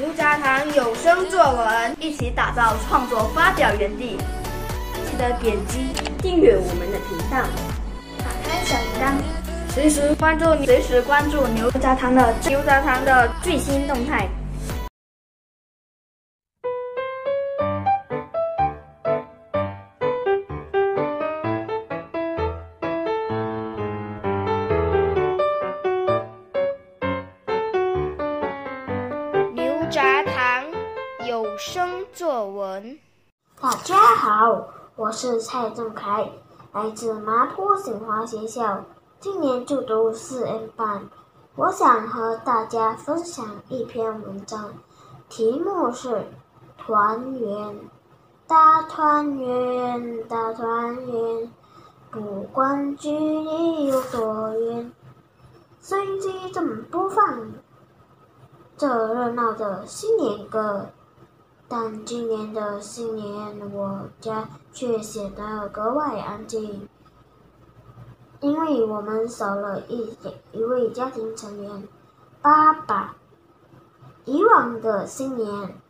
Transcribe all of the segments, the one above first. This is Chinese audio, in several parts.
牛轧糖有声作文，一起打造创作发表园地。记得点击订阅我们的频道，打开小铃铛，随时关注随时关注牛轧糖的牛轧糖的最新动态。作文。大家好，我是蔡正凯，来自麻坡醒华学校，今年就读四 N 班。我想和大家分享一篇文章，题目是《团圆》。大团圆，大团圆，不管距离有多远，收音机正播放。这热闹的新年歌，但今年的新年，我家却显得格外安静，因为我们少了一一位家庭成员——爸爸。以往的新年，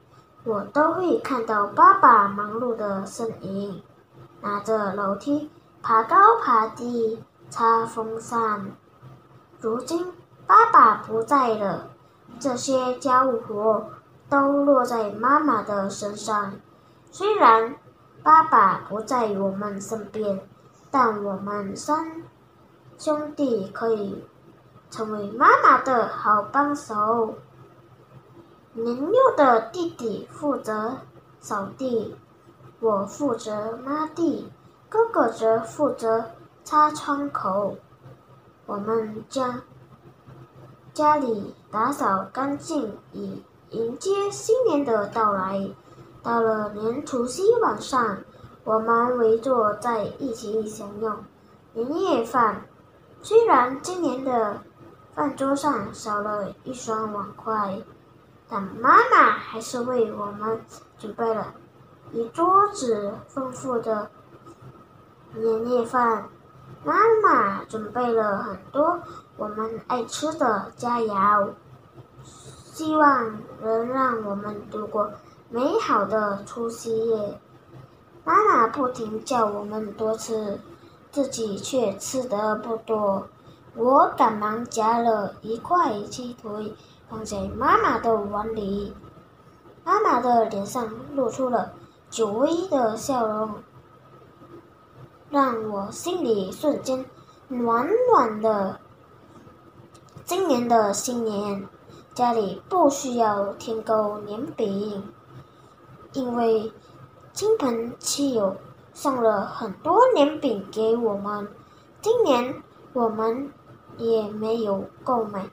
我都会看到爸爸忙碌的身影，拿着楼梯爬高爬低，擦风扇。如今，爸爸不在了。这些家务活都落在妈妈的身上。虽然爸爸不在我们身边，但我们三兄弟可以成为妈妈的好帮手。年幼的弟弟负责扫地，我负责抹地，哥哥则负责擦窗口。我们将。家里打扫干净，以迎接新年的到来。到了年除夕晚上，我们围坐在一起享用年夜饭。虽然今年的饭桌上少了一双碗筷，但妈妈还是为我们准备了一桌子丰富的年夜饭。妈妈准备了很多我们爱吃的佳肴，希望能让我们度过美好的除夕夜。妈妈不停叫我们多吃，自己却吃得不多。我赶忙夹了一块鸡腿放在妈妈的碗里，妈妈的脸上露出了久违的笑容。让我心里瞬间暖暖的。今年的新年，家里不需要添购年饼，因为亲朋戚友送了很多年饼给我们。今年我们也没有购买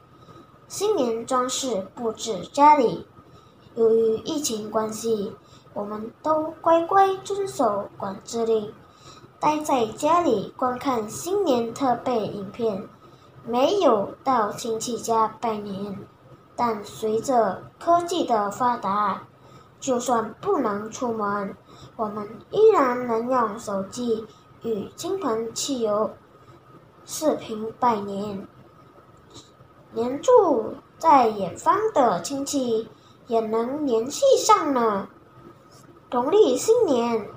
新年装饰布置家里。由于疫情关系，我们都乖乖遵守管制令。待在家里观看新年特备影片，没有到亲戚家拜年。但随着科技的发达，就算不能出门，我们依然能用手机与亲朋戚友视频拜年。连住在远方的亲戚也能联系上呢。农历新年。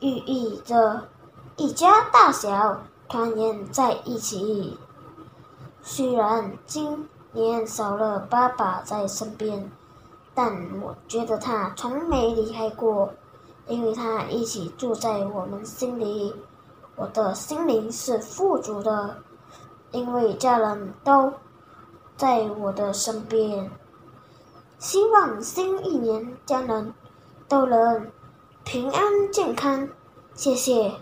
寓意着一家大小团圆在一起。虽然今年少了爸爸在身边，但我觉得他从没离开过，因为他一起住在我们心里。我的心灵是富足的，因为家人都在我的身边。希望新一年家人都能。平安健康，谢谢。